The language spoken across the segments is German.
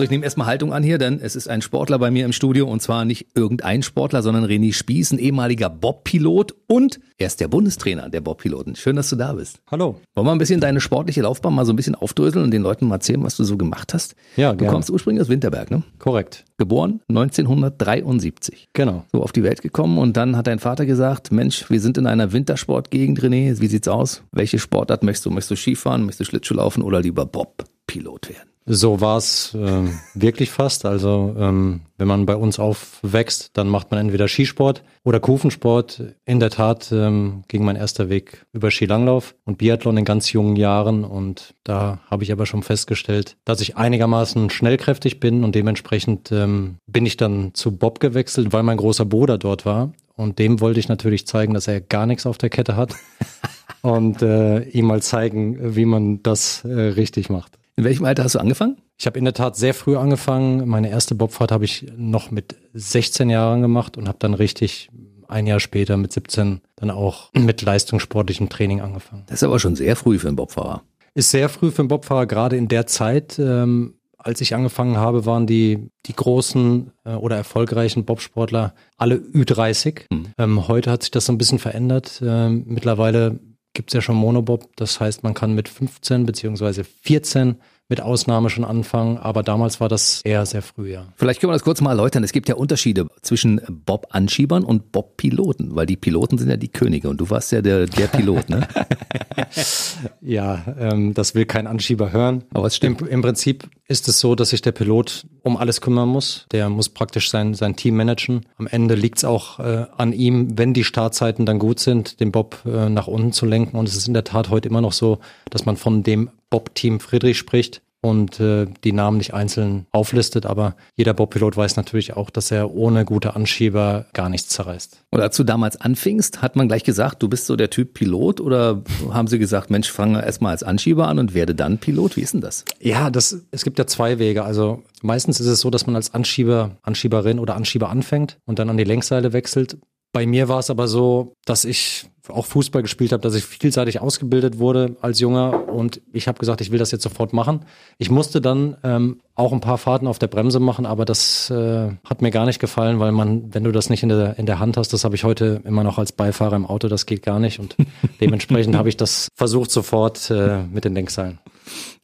So, ich nehme erstmal Haltung an hier, denn es ist ein Sportler bei mir im Studio und zwar nicht irgendein Sportler, sondern René Spieß, ein ehemaliger Bob-Pilot und er ist der Bundestrainer der Bob-Piloten. Schön, dass du da bist. Hallo. Wollen wir ein bisschen deine sportliche Laufbahn mal so ein bisschen aufdröseln und den Leuten mal erzählen, was du so gemacht hast? Ja, Du gerne. kommst ursprünglich aus Winterberg, ne? Korrekt. Geboren 1973. Genau. So auf die Welt gekommen und dann hat dein Vater gesagt, Mensch, wir sind in einer Wintersportgegend, René, wie sieht's aus? Welche Sportart möchtest du? Möchtest du Skifahren, möchtest du Schlittschuh laufen oder lieber Bob-Pilot werden? So war es ähm, wirklich fast. Also ähm, wenn man bei uns aufwächst, dann macht man entweder Skisport oder Kufensport. In der Tat ähm, ging mein erster Weg über Skilanglauf und Biathlon in ganz jungen Jahren. Und da habe ich aber schon festgestellt, dass ich einigermaßen schnellkräftig bin und dementsprechend ähm, bin ich dann zu Bob gewechselt, weil mein großer Bruder dort war. Und dem wollte ich natürlich zeigen, dass er gar nichts auf der Kette hat und äh, ihm mal zeigen, wie man das äh, richtig macht. In welchem Alter hast du angefangen? Ich habe in der Tat sehr früh angefangen. Meine erste Bobfahrt habe ich noch mit 16 Jahren gemacht und habe dann richtig ein Jahr später mit 17 dann auch mit leistungssportlichem Training angefangen. Das ist aber schon sehr früh für einen Bobfahrer. Ist sehr früh für einen Bobfahrer, gerade in der Zeit. Ähm, als ich angefangen habe, waren die, die großen äh, oder erfolgreichen Bobsportler alle Ü30. Mhm. Ähm, heute hat sich das so ein bisschen verändert. Ähm, mittlerweile gibt es ja schon Monobob. Das heißt, man kann mit 15 beziehungsweise 14 mit Ausnahme schon anfangen. Aber damals war das eher sehr früh, ja. Vielleicht können wir das kurz mal erläutern. Es gibt ja Unterschiede zwischen Bob-Anschiebern und Bob-Piloten, weil die Piloten sind ja die Könige und du warst ja der, der Pilot, ne? Ja, ähm, das will kein Anschieber hören. Aber es stimmt. Im, Im Prinzip ist es so, dass sich der Pilot um alles kümmern muss. Der muss praktisch sein, sein Team managen. Am Ende liegt es auch äh, an ihm, wenn die Startzeiten dann gut sind, den Bob äh, nach unten zu lenken. Und es ist in der Tat heute immer noch so, dass man von dem Bob-Team Friedrich spricht und äh, die Namen nicht einzeln auflistet. Aber jeder Bob-Pilot weiß natürlich auch, dass er ohne gute Anschieber gar nichts zerreißt. Und als du damals anfingst, hat man gleich gesagt, du bist so der Typ Pilot oder haben sie gesagt, Mensch, fange erstmal als Anschieber an und werde dann Pilot? Wie ist denn das? Ja, das, es gibt ja zwei Wege. Also meistens ist es so, dass man als Anschieber, Anschieberin oder Anschieber anfängt und dann an die Lenkseile wechselt. Bei mir war es aber so, dass ich auch Fußball gespielt habe, dass ich vielseitig ausgebildet wurde als Junger und ich habe gesagt, ich will das jetzt sofort machen. Ich musste dann ähm, auch ein paar Fahrten auf der Bremse machen, aber das äh, hat mir gar nicht gefallen, weil man, wenn du das nicht in der, in der Hand hast, das habe ich heute immer noch als Beifahrer im Auto, das geht gar nicht und dementsprechend habe ich das versucht sofort äh, mit den Lenkseilen.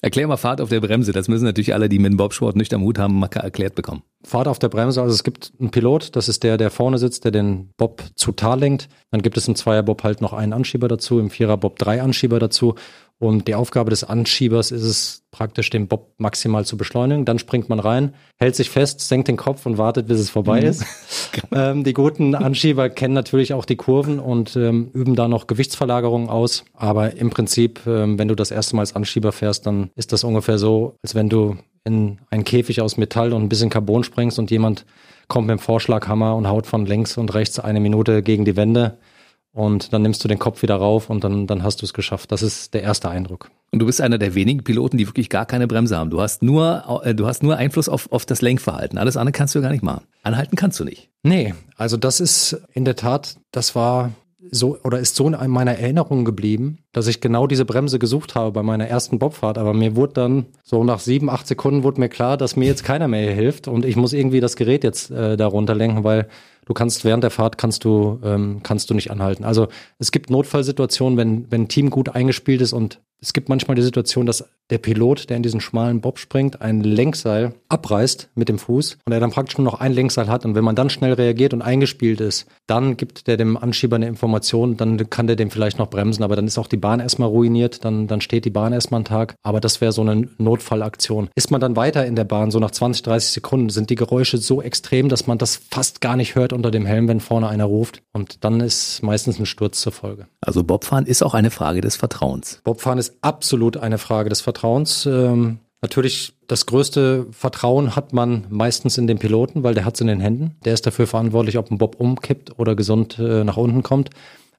Erklär mal Fahrt auf der Bremse. Das müssen natürlich alle, die mit dem Bobsport nicht am Hut haben, mal erklärt bekommen. Fahrt auf der Bremse, also es gibt einen Pilot, das ist der, der vorne sitzt, der den Bob zu Tal lenkt. Dann gibt es im Zweierbob halt noch einen Anschieber dazu, im Viererbob drei Anschieber dazu. Und die Aufgabe des Anschiebers ist es praktisch, den Bob maximal zu beschleunigen. Dann springt man rein, hält sich fest, senkt den Kopf und wartet, bis es vorbei ist. ähm, die guten Anschieber kennen natürlich auch die Kurven und ähm, üben da noch Gewichtsverlagerungen aus. Aber im Prinzip, ähm, wenn du das erste Mal als Anschieber fährst, dann ist das ungefähr so, als wenn du in einen Käfig aus Metall und ein bisschen Carbon springst und jemand kommt mit dem Vorschlaghammer und haut von links und rechts eine Minute gegen die Wände und dann nimmst du den Kopf wieder rauf und dann, dann hast du es geschafft. Das ist der erste Eindruck. Und du bist einer der wenigen Piloten, die wirklich gar keine Bremse haben. Du hast nur, äh, du hast nur Einfluss auf, auf das Lenkverhalten. Alles andere kannst du gar nicht machen. Anhalten kannst du nicht. Nee, also das ist in der Tat, das war so oder ist so in meiner Erinnerung geblieben, dass ich genau diese Bremse gesucht habe bei meiner ersten Bobfahrt. Aber mir wurde dann so nach sieben, acht Sekunden wurde mir klar, dass mir jetzt keiner mehr hilft und ich muss irgendwie das Gerät jetzt äh, darunter lenken, weil du kannst während der Fahrt kannst du ähm, kannst du nicht anhalten. Also es gibt Notfallsituationen, wenn wenn ein Team gut eingespielt ist und es gibt manchmal die Situation, dass der Pilot, der in diesen schmalen Bob springt, ein Lenkseil abreißt mit dem Fuß und er dann praktisch nur noch ein Lenkseil hat. Und wenn man dann schnell reagiert und eingespielt ist, dann gibt der dem Anschieber eine Information, dann kann der dem vielleicht noch bremsen, aber dann ist auch die Bahn erstmal ruiniert, dann, dann steht die Bahn erstmal einen Tag. Aber das wäre so eine Notfallaktion. Ist man dann weiter in der Bahn, so nach 20, 30 Sekunden, sind die Geräusche so extrem, dass man das fast gar nicht hört unter dem Helm, wenn vorne einer ruft. Und dann ist meistens ein Sturz zur Folge. Also Bobfahren ist auch eine Frage des Vertrauens. Bobfahren ist absolut eine Frage des Vertrauens. Ähm, natürlich das größte Vertrauen hat man meistens in den Piloten, weil der hat es in den Händen. Der ist dafür verantwortlich, ob ein Bob umkippt oder gesund äh, nach unten kommt.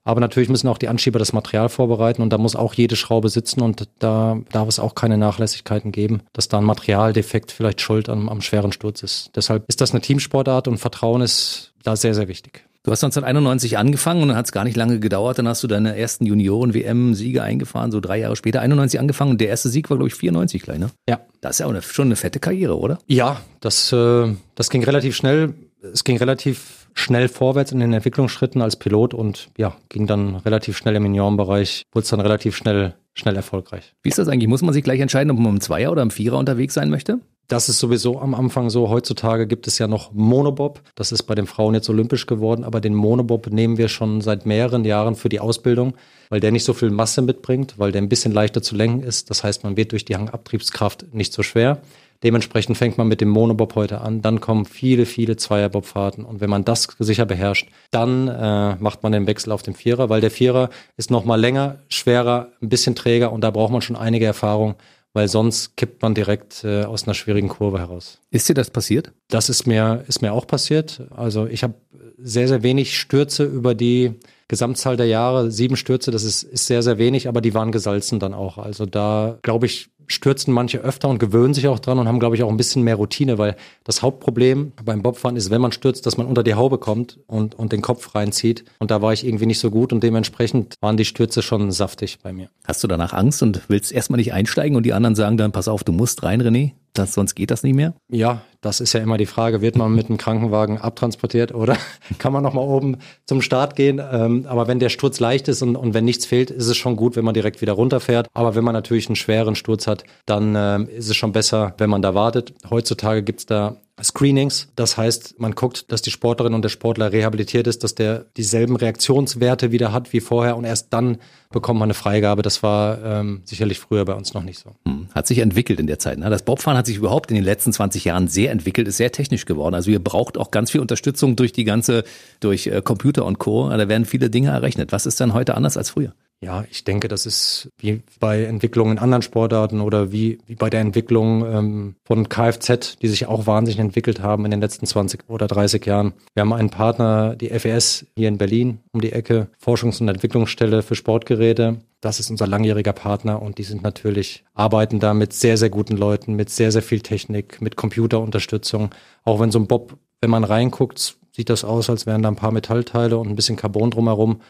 Aber natürlich müssen auch die Anschieber das Material vorbereiten und da muss auch jede Schraube sitzen und da darf es auch keine Nachlässigkeiten geben, dass da ein Materialdefekt vielleicht schuld am, am schweren Sturz ist. Deshalb ist das eine Teamsportart und Vertrauen ist da sehr, sehr wichtig. Du hast 1991 angefangen und dann hat es gar nicht lange gedauert. Dann hast du deine ersten Junioren-WM-Siege eingefahren, so drei Jahre später. 91 angefangen und der erste Sieg war, glaube ich, 94 gleich, ne? Ja. Das ist ja auch eine, schon eine fette Karriere, oder? Ja, das, äh, das ging relativ schnell. Es ging relativ schnell vorwärts in den Entwicklungsschritten als Pilot und ja, ging dann relativ schnell im Juniorenbereich, wurde es dann relativ schnell, schnell erfolgreich. Wie ist das eigentlich? Muss man sich gleich entscheiden, ob man im Zweier oder im Vierer unterwegs sein möchte? Das ist sowieso am Anfang so. Heutzutage gibt es ja noch Monobob. Das ist bei den Frauen jetzt olympisch geworden, aber den Monobob nehmen wir schon seit mehreren Jahren für die Ausbildung, weil der nicht so viel Masse mitbringt, weil der ein bisschen leichter zu lenken ist. Das heißt, man wird durch die Hangabtriebskraft nicht so schwer. Dementsprechend fängt man mit dem Monobob heute an, dann kommen viele, viele Zweierbobfahrten und wenn man das sicher beherrscht, dann äh, macht man den Wechsel auf den Vierer, weil der Vierer ist nochmal länger, schwerer, ein bisschen träger und da braucht man schon einige Erfahrung, weil sonst kippt man direkt äh, aus einer schwierigen Kurve heraus. Ist dir das passiert? Das ist mir, ist mir auch passiert. Also ich habe sehr, sehr wenig Stürze über die Gesamtzahl der Jahre. Sieben Stürze, das ist, ist sehr, sehr wenig, aber die waren gesalzen dann auch. Also da, glaube ich, stürzen manche öfter und gewöhnen sich auch dran und haben, glaube ich, auch ein bisschen mehr Routine, weil das Hauptproblem beim Bobfahren ist, wenn man stürzt, dass man unter die Haube kommt und, und den Kopf reinzieht. Und da war ich irgendwie nicht so gut und dementsprechend waren die Stürze schon saftig bei mir. Hast du danach Angst und willst erstmal nicht einsteigen und die anderen sagen dann, pass auf, du musst rein, René? Das, sonst geht das nicht mehr? Ja, das ist ja immer die Frage, wird man mit einem Krankenwagen abtransportiert oder kann man nochmal oben zum Start gehen? Ähm, aber wenn der Sturz leicht ist und, und wenn nichts fehlt, ist es schon gut, wenn man direkt wieder runterfährt. Aber wenn man natürlich einen schweren Sturz hat, dann äh, ist es schon besser, wenn man da wartet. Heutzutage gibt's da Screenings. Das heißt, man guckt, dass die Sportlerin und der Sportler rehabilitiert ist, dass der dieselben Reaktionswerte wieder hat wie vorher und erst dann bekommt man eine Freigabe. Das war ähm, sicherlich früher bei uns noch nicht so. Hm, hat sich entwickelt in der Zeit. Ne? Das Bobfahren hat sich überhaupt in den letzten 20 Jahren sehr entwickelt, ist sehr technisch geworden. Also ihr braucht auch ganz viel Unterstützung durch die ganze, durch äh, Computer und Co. Da werden viele Dinge errechnet. Was ist dann heute anders als früher? Ja, ich denke, das ist wie bei Entwicklungen in anderen Sportarten oder wie, wie bei der Entwicklung ähm, von Kfz, die sich auch wahnsinnig entwickelt haben in den letzten 20 oder 30 Jahren. Wir haben einen Partner, die FES hier in Berlin um die Ecke, Forschungs- und Entwicklungsstelle für Sportgeräte. Das ist unser langjähriger Partner und die sind natürlich, arbeiten da mit sehr, sehr guten Leuten, mit sehr, sehr viel Technik, mit Computerunterstützung. Auch wenn so ein Bob, wenn man reinguckt, sieht das aus, als wären da ein paar Metallteile und ein bisschen Carbon drumherum.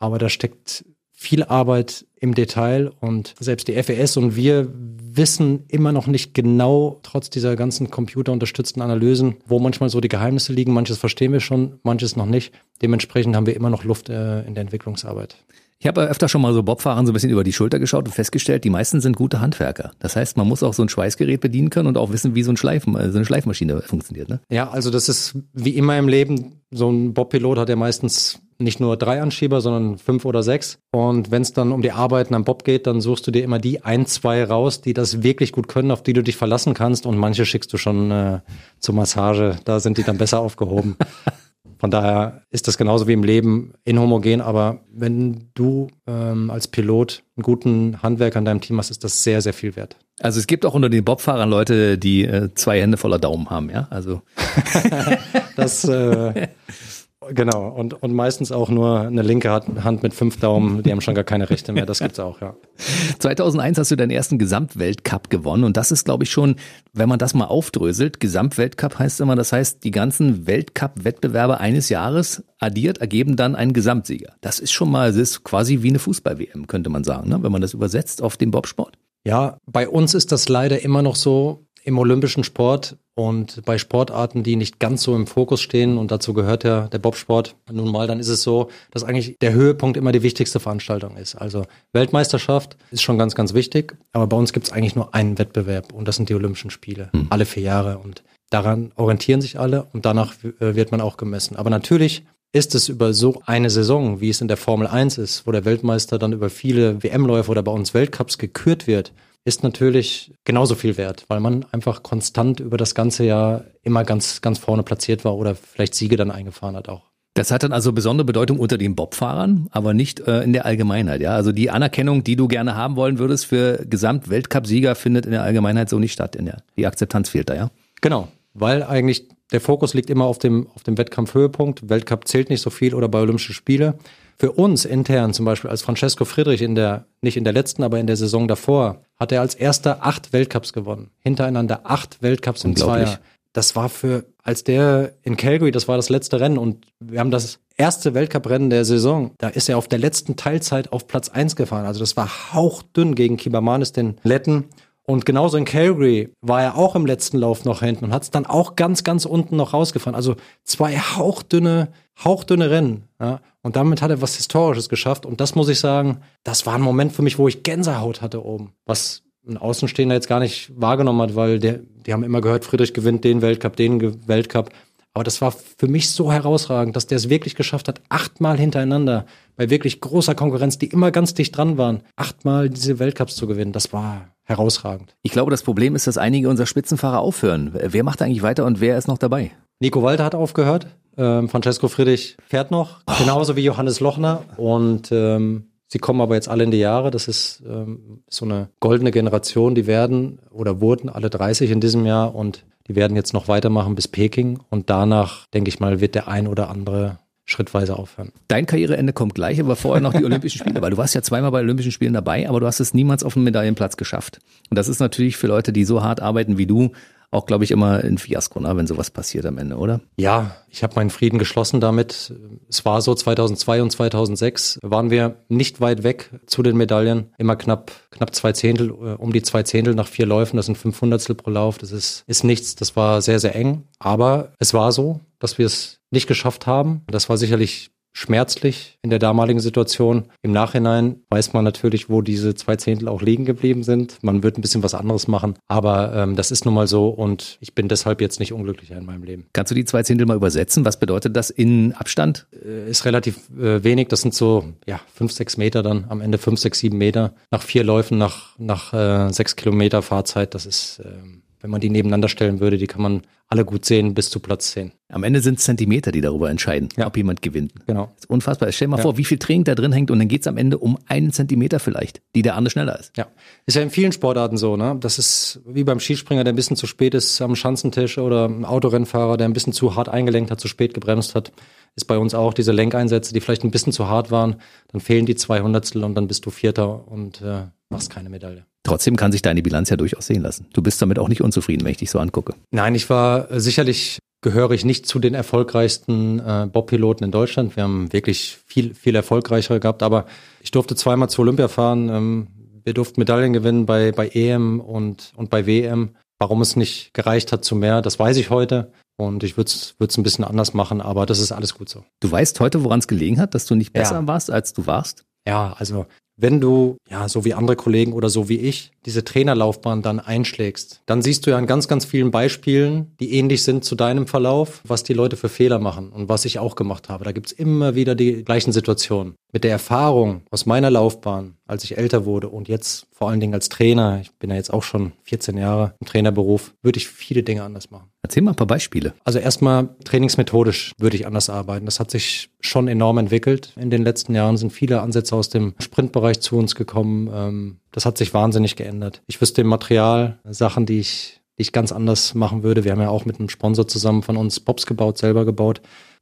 Aber da steckt viel Arbeit im Detail und selbst die FES und wir wissen immer noch nicht genau, trotz dieser ganzen computerunterstützten Analysen, wo manchmal so die Geheimnisse liegen. Manches verstehen wir schon, manches noch nicht. Dementsprechend haben wir immer noch Luft äh, in der Entwicklungsarbeit. Ich habe öfter schon mal so Bobfahrern so ein bisschen über die Schulter geschaut und festgestellt, die meisten sind gute Handwerker. Das heißt, man muss auch so ein Schweißgerät bedienen können und auch wissen, wie so, ein Schleif, so eine Schleifmaschine funktioniert. Ne? Ja, also das ist wie immer im Leben. So ein Bobpilot hat ja meistens nicht nur drei Anschieber, sondern fünf oder sechs. Und wenn es dann um die Arbeiten am Bob geht, dann suchst du dir immer die ein, zwei raus, die das wirklich gut können, auf die du dich verlassen kannst. Und manche schickst du schon äh, zur Massage. Da sind die dann besser aufgehoben. Von daher ist das genauso wie im Leben inhomogen, aber wenn du ähm, als Pilot einen guten Handwerker in deinem Team hast, ist das sehr, sehr viel wert. Also es gibt auch unter den Bobfahrern Leute, die äh, zwei Hände voller Daumen haben, ja? Also das äh, Genau, und, und meistens auch nur eine linke Hand mit fünf Daumen, die haben schon gar keine Rechte mehr, das gibt's auch, ja. 2001 hast du deinen ersten Gesamtweltcup gewonnen und das ist, glaube ich, schon, wenn man das mal aufdröselt, Gesamtweltcup heißt immer, das heißt, die ganzen Weltcup-Wettbewerbe eines Jahres addiert, ergeben dann einen Gesamtsieger. Das ist schon mal, es ist quasi wie eine Fußball-WM, könnte man sagen, ne? wenn man das übersetzt auf den Bobsport. Ja, bei uns ist das leider immer noch so, im olympischen Sport und bei Sportarten, die nicht ganz so im Fokus stehen, und dazu gehört ja der Bobsport, nun mal, dann ist es so, dass eigentlich der Höhepunkt immer die wichtigste Veranstaltung ist. Also Weltmeisterschaft ist schon ganz, ganz wichtig, aber bei uns gibt es eigentlich nur einen Wettbewerb und das sind die Olympischen Spiele, mhm. alle vier Jahre. Und daran orientieren sich alle und danach äh, wird man auch gemessen. Aber natürlich ist es über so eine Saison, wie es in der Formel 1 ist, wo der Weltmeister dann über viele WM-Läufe oder bei uns Weltcups gekürt wird, ist natürlich genauso viel wert, weil man einfach konstant über das ganze Jahr immer ganz, ganz vorne platziert war oder vielleicht Siege dann eingefahren hat auch. Das hat dann also besondere Bedeutung unter den Bobfahrern, aber nicht äh, in der Allgemeinheit. Ja, also die Anerkennung, die du gerne haben wollen würdest für Gesamtweltcup-Sieger, findet in der Allgemeinheit so nicht statt. In der, die Akzeptanz fehlt da, ja. Genau, weil eigentlich der Fokus liegt immer auf dem auf dem Wettkampfhöhepunkt. Weltcup zählt nicht so viel oder bei Olympischen Spiele. Für uns intern zum Beispiel als Francesco Friedrich in der, nicht in der letzten, aber in der Saison davor, hat er als erster acht Weltcups gewonnen. Hintereinander acht Weltcups im Zweier. Das war für, als der in Calgary, das war das letzte Rennen und wir haben das erste Weltcuprennen der Saison, da ist er auf der letzten Teilzeit auf Platz 1 gefahren. Also das war hauchdünn gegen Kibamanis, den Letten. Und genauso in Calgary war er auch im letzten Lauf noch hinten und hat es dann auch ganz, ganz unten noch rausgefahren. Also zwei hauchdünne, hauchdünne Rennen. Ja. Und damit hat er was Historisches geschafft. Und das muss ich sagen, das war ein Moment für mich, wo ich Gänsehaut hatte oben. Was ein Außenstehender jetzt gar nicht wahrgenommen hat, weil der, die haben immer gehört, Friedrich gewinnt den Weltcup, den Weltcup. Aber das war für mich so herausragend, dass der es wirklich geschafft hat, achtmal hintereinander bei wirklich großer Konkurrenz, die immer ganz dicht dran waren, achtmal diese Weltcups zu gewinnen. Das war herausragend. Ich glaube, das Problem ist, dass einige unserer Spitzenfahrer aufhören. Wer macht eigentlich weiter und wer ist noch dabei? Nico Walter hat aufgehört. Ähm, Francesco Friedrich fährt noch, oh. genauso wie Johannes Lochner. Und ähm, sie kommen aber jetzt alle in die Jahre. Das ist ähm, so eine goldene Generation. Die werden oder wurden alle 30 in diesem Jahr und die werden jetzt noch weitermachen bis Peking. Und danach, denke ich mal, wird der ein oder andere schrittweise aufhören. Dein Karriereende kommt gleich, aber vorher noch die Olympischen Spiele, weil du warst ja zweimal bei Olympischen Spielen dabei, aber du hast es niemals auf den Medaillenplatz geschafft. Und das ist natürlich für Leute, die so hart arbeiten wie du, auch, glaube ich, immer ein Fiasko, ne, wenn sowas passiert am Ende, oder? Ja, ich habe meinen Frieden geschlossen damit. Es war so, 2002 und 2006 waren wir nicht weit weg zu den Medaillen. Immer knapp, knapp zwei Zehntel, äh, um die zwei Zehntel nach vier Läufen. Das sind fünf Hundertstel pro Lauf. Das ist, ist nichts. Das war sehr, sehr eng. Aber es war so, dass wir es nicht geschafft haben. Das war sicherlich schmerzlich in der damaligen Situation. Im Nachhinein weiß man natürlich, wo diese zwei Zehntel auch liegen geblieben sind. Man wird ein bisschen was anderes machen, aber ähm, das ist nun mal so und ich bin deshalb jetzt nicht unglücklicher in meinem Leben. Kannst du die zwei Zehntel mal übersetzen? Was bedeutet das in Abstand? Äh, ist relativ äh, wenig. Das sind so ja fünf, sechs Meter dann am Ende fünf, sechs, sieben Meter nach vier Läufen nach nach äh, sechs Kilometer Fahrzeit. Das ist ähm, wenn man die nebeneinander stellen würde, die kann man alle gut sehen bis zu Platz 10. Am Ende sind es Zentimeter, die darüber entscheiden, ja. ob jemand gewinnt. Genau. Das ist unfassbar. Stell dir mal ja. vor, wie viel Training da drin hängt und dann geht es am Ende um einen Zentimeter vielleicht, die der andere schneller ist. Ja. Ist ja in vielen Sportarten so, ne? Das ist wie beim Skispringer, der ein bisschen zu spät ist am Schanzentisch oder ein Autorennfahrer, der ein bisschen zu hart eingelenkt hat, zu spät gebremst hat. Ist bei uns auch diese Lenkeinsätze, die vielleicht ein bisschen zu hart waren. Dann fehlen die zwei Hundertstel und dann bist du Vierter und äh, machst keine Medaille. Trotzdem kann sich deine Bilanz ja durchaus sehen lassen. Du bist damit auch nicht unzufrieden, wenn ich dich so angucke. Nein, ich war äh, sicherlich gehöre ich nicht zu den erfolgreichsten äh, Bobpiloten in Deutschland. Wir haben wirklich viel, viel erfolgreichere gehabt, aber ich durfte zweimal zu Olympia fahren. Ähm, wir durften Medaillen gewinnen bei, bei EM und, und bei WM. Warum es nicht gereicht hat zu mehr, das weiß ich heute. Und ich würde es ein bisschen anders machen, aber das ist alles gut so. Du weißt heute, woran es gelegen hat, dass du nicht besser ja. warst, als du warst? Ja, also wenn du, ja, so wie andere Kollegen oder so wie ich, diese Trainerlaufbahn dann einschlägst, dann siehst du ja an ganz, ganz vielen Beispielen, die ähnlich sind zu deinem Verlauf, was die Leute für Fehler machen und was ich auch gemacht habe. Da gibt's immer wieder die gleichen Situationen. Mit der Erfahrung aus meiner Laufbahn, als ich älter wurde und jetzt vor allen Dingen als Trainer, ich bin ja jetzt auch schon 14 Jahre im Trainerberuf, würde ich viele Dinge anders machen. Erzähl mal ein paar Beispiele. Also erstmal trainingsmethodisch würde ich anders arbeiten. Das hat sich schon enorm entwickelt. In den letzten Jahren sind viele Ansätze aus dem Sprintbereich zu uns gekommen. Ähm, das hat sich wahnsinnig geändert. Ich wüsste im Material Sachen, die ich, die ich ganz anders machen würde. Wir haben ja auch mit einem Sponsor zusammen von uns Bobs gebaut, selber gebaut.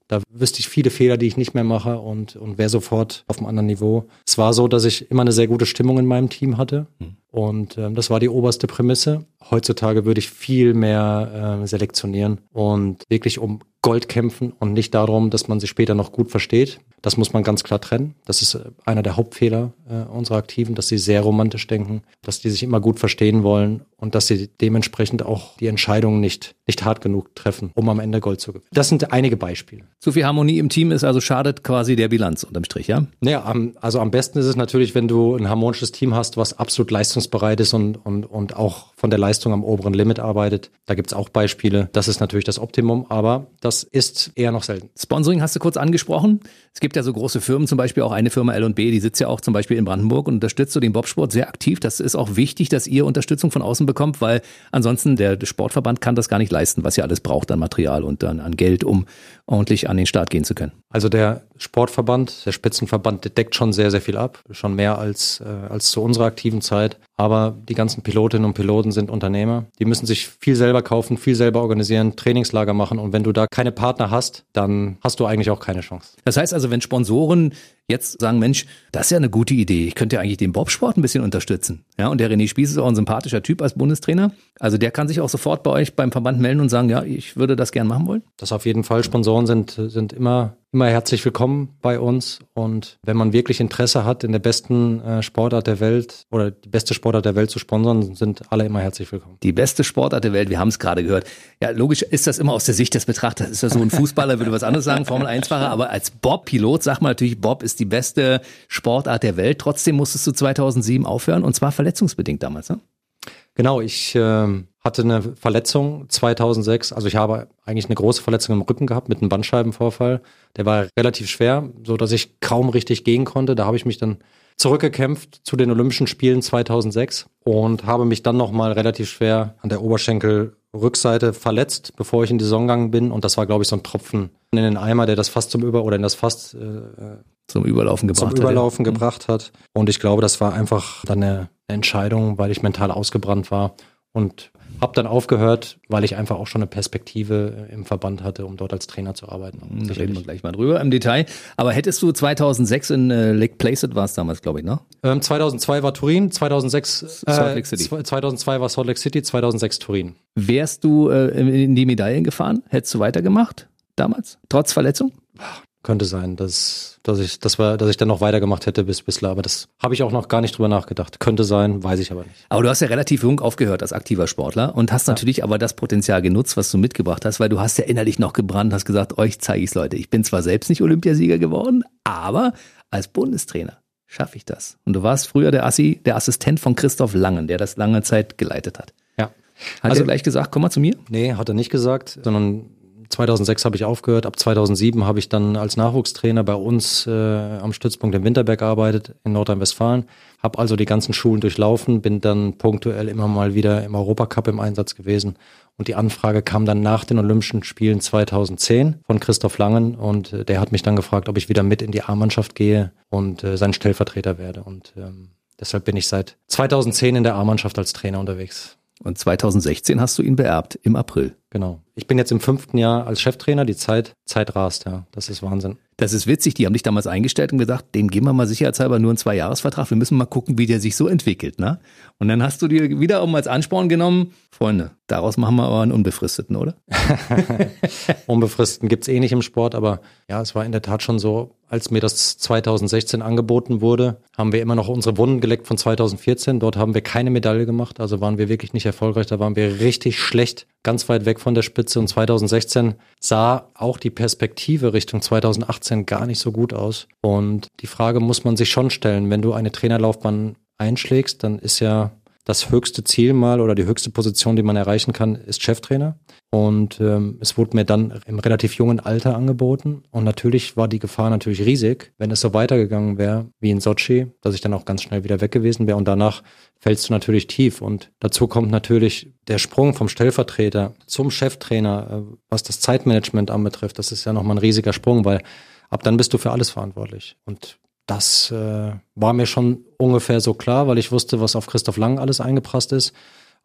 Da wüsste ich viele Fehler, die ich nicht mehr mache und, und wäre sofort auf einem anderen Niveau. Es war so, dass ich immer eine sehr gute Stimmung in meinem Team hatte. Mhm. Und ähm, das war die oberste Prämisse. Heutzutage würde ich viel mehr äh, selektionieren und wirklich um Gold kämpfen und nicht darum, dass man sich später noch gut versteht. Das muss man ganz klar trennen. Das ist äh, einer der Hauptfehler äh, unserer Aktiven, dass sie sehr romantisch denken, dass die sich immer gut verstehen wollen und dass sie dementsprechend auch die Entscheidungen nicht, nicht hart genug treffen, um am Ende Gold zu gewinnen. Das sind einige Beispiele. Zu viel Harmonie im Team ist also schadet quasi der Bilanz unterm Strich, ja? Naja, also am besten ist es natürlich, wenn du ein harmonisches Team hast, was absolut leistungs leistungsbereit ist und, und, und auch von der Leistung am oberen Limit arbeitet. Da gibt es auch Beispiele. Das ist natürlich das Optimum, aber das ist eher noch selten. Sponsoring hast du kurz angesprochen. Es gibt ja so große Firmen, zum Beispiel auch eine Firma L&B, die sitzt ja auch zum Beispiel in Brandenburg und unterstützt so den Bobsport sehr aktiv. Das ist auch wichtig, dass ihr Unterstützung von außen bekommt, weil ansonsten der, Sportverband kann das gar nicht leisten, was ihr alles braucht an Material und dann an Geld, um ordentlich an den Start gehen zu können. Also der Sportverband, der Spitzenverband, deckt schon sehr, sehr viel ab, schon mehr als, äh, als zu unserer aktiven Zeit. Aber die ganzen Pilotinnen und Piloten sind Unternehmer. Die müssen sich viel selber kaufen, viel selber organisieren, Trainingslager machen. Und wenn du da keine Partner hast, dann hast du eigentlich auch keine Chance. Das heißt also, wenn Sponsoren jetzt sagen, Mensch, das ist ja eine gute Idee. Ich könnte ja eigentlich den Bobsport ein bisschen unterstützen. Ja, und der René Spieß ist auch ein sympathischer Typ als Bundestrainer. Also der kann sich auch sofort bei euch beim Verband melden und sagen, ja, ich würde das gern machen wollen. Das auf jeden Fall. Sponsoren sind, sind immer immer herzlich willkommen bei uns. Und wenn man wirklich Interesse hat, in der besten äh, Sportart der Welt oder die beste Sportart der Welt zu sponsern, sind alle immer herzlich willkommen. Die beste Sportart der Welt, wir haben es gerade gehört. Ja, logisch ist das immer aus der Sicht des Betrachters. Ist ja so ein Fußballer, würde was anderes sagen, Formel 1-Fahrer, aber als Bob-Pilot sagt man natürlich, Bob ist die beste Sportart der Welt. Trotzdem musstest du 2007 aufhören und zwar verletzungsbedingt damals, ne? Genau, ich äh, hatte eine Verletzung 2006. Also ich habe eigentlich eine große Verletzung im Rücken gehabt mit einem Bandscheibenvorfall. Der war relativ schwer, so dass ich kaum richtig gehen konnte. Da habe ich mich dann zurückgekämpft zu den Olympischen Spielen 2006 und habe mich dann nochmal relativ schwer an der Oberschenkelrückseite verletzt, bevor ich in die Saison gegangen bin. Und das war, glaube ich, so ein Tropfen in den Eimer, der das fast zum Über oder in das fast äh, zum Überlaufen gebracht zum Überlaufen hat, ja. gebracht hat. Und ich glaube, das war einfach dann eine Entscheidung, weil ich mental ausgebrannt war und habe dann aufgehört, weil ich einfach auch schon eine Perspektive im Verband hatte, um dort als Trainer zu arbeiten. Da reden wir gleich mal drüber im Detail. Aber hättest du 2006 in äh, Lake Placid war es damals, glaube ich, ne? Ähm, 2002 war Turin, 2006 äh, Salt Lake City. 2002 war Salt Lake City, 2006 Turin. Wärst du äh, in die Medaillen gefahren? Hättest du weitergemacht damals, trotz Verletzung? Könnte sein, dass, dass ich, dass wir, dass ich dann noch weitergemacht hätte bis bislang, aber das habe ich auch noch gar nicht drüber nachgedacht. Könnte sein, weiß ich aber nicht. Aber du hast ja relativ jung aufgehört als aktiver Sportler und hast ja. natürlich aber das Potenzial genutzt, was du mitgebracht hast, weil du hast ja innerlich noch gebrannt, hast gesagt, euch zeige ich's Leute. Ich bin zwar selbst nicht Olympiasieger geworden, aber als Bundestrainer schaffe ich das. Und du warst früher der Assi, der Assistent von Christoph Langen, der das lange Zeit geleitet hat. Ja. Hat also, er gleich gesagt, komm mal zu mir? Nee, hat er nicht gesagt, sondern 2006 habe ich aufgehört. Ab 2007 habe ich dann als Nachwuchstrainer bei uns äh, am Stützpunkt in Winterberg gearbeitet in Nordrhein-Westfalen. Habe also die ganzen Schulen durchlaufen, bin dann punktuell immer mal wieder im Europacup im Einsatz gewesen. Und die Anfrage kam dann nach den Olympischen Spielen 2010 von Christoph Langen und äh, der hat mich dann gefragt, ob ich wieder mit in die A-Mannschaft gehe und äh, sein Stellvertreter werde. Und ähm, deshalb bin ich seit 2010 in der A-Mannschaft als Trainer unterwegs. Und 2016 hast du ihn beerbt, im April. Genau. Ich bin jetzt im fünften Jahr als Cheftrainer. Die Zeit, Zeit rast, ja. Das ist Wahnsinn. Das ist witzig. Die haben dich damals eingestellt und gesagt, dem geben wir mal sicherheitshalber nur einen Zwei-Jahres-Vertrag. Wir müssen mal gucken, wie der sich so entwickelt, ne? Und dann hast du dir wieder um als Ansporn genommen, Freunde, daraus machen wir aber einen Unbefristeten, oder? Unbefristeten gibt's eh nicht im Sport, aber ja, es war in der Tat schon so, als mir das 2016 angeboten wurde, haben wir immer noch unsere Wunden geleckt von 2014. Dort haben wir keine Medaille gemacht, also waren wir wirklich nicht erfolgreich. Da waren wir richtig schlecht, ganz weit weg von der Spitze. Und 2016 sah auch die Perspektive Richtung 2018 gar nicht so gut aus. Und die Frage muss man sich schon stellen, wenn du eine Trainerlaufbahn einschlägst, dann ist ja das höchste Ziel mal oder die höchste Position, die man erreichen kann, ist Cheftrainer. Und ähm, es wurde mir dann im relativ jungen Alter angeboten. Und natürlich war die Gefahr natürlich riesig, wenn es so weitergegangen wäre wie in Sochi, dass ich dann auch ganz schnell wieder weg gewesen wäre. Und danach fällst du natürlich tief. Und dazu kommt natürlich der Sprung vom Stellvertreter zum Cheftrainer, äh, was das Zeitmanagement anbetrifft. Das ist ja nochmal ein riesiger Sprung, weil ab dann bist du für alles verantwortlich. Und das äh, war mir schon ungefähr so klar, weil ich wusste, was auf Christoph Lang alles eingeprasst ist.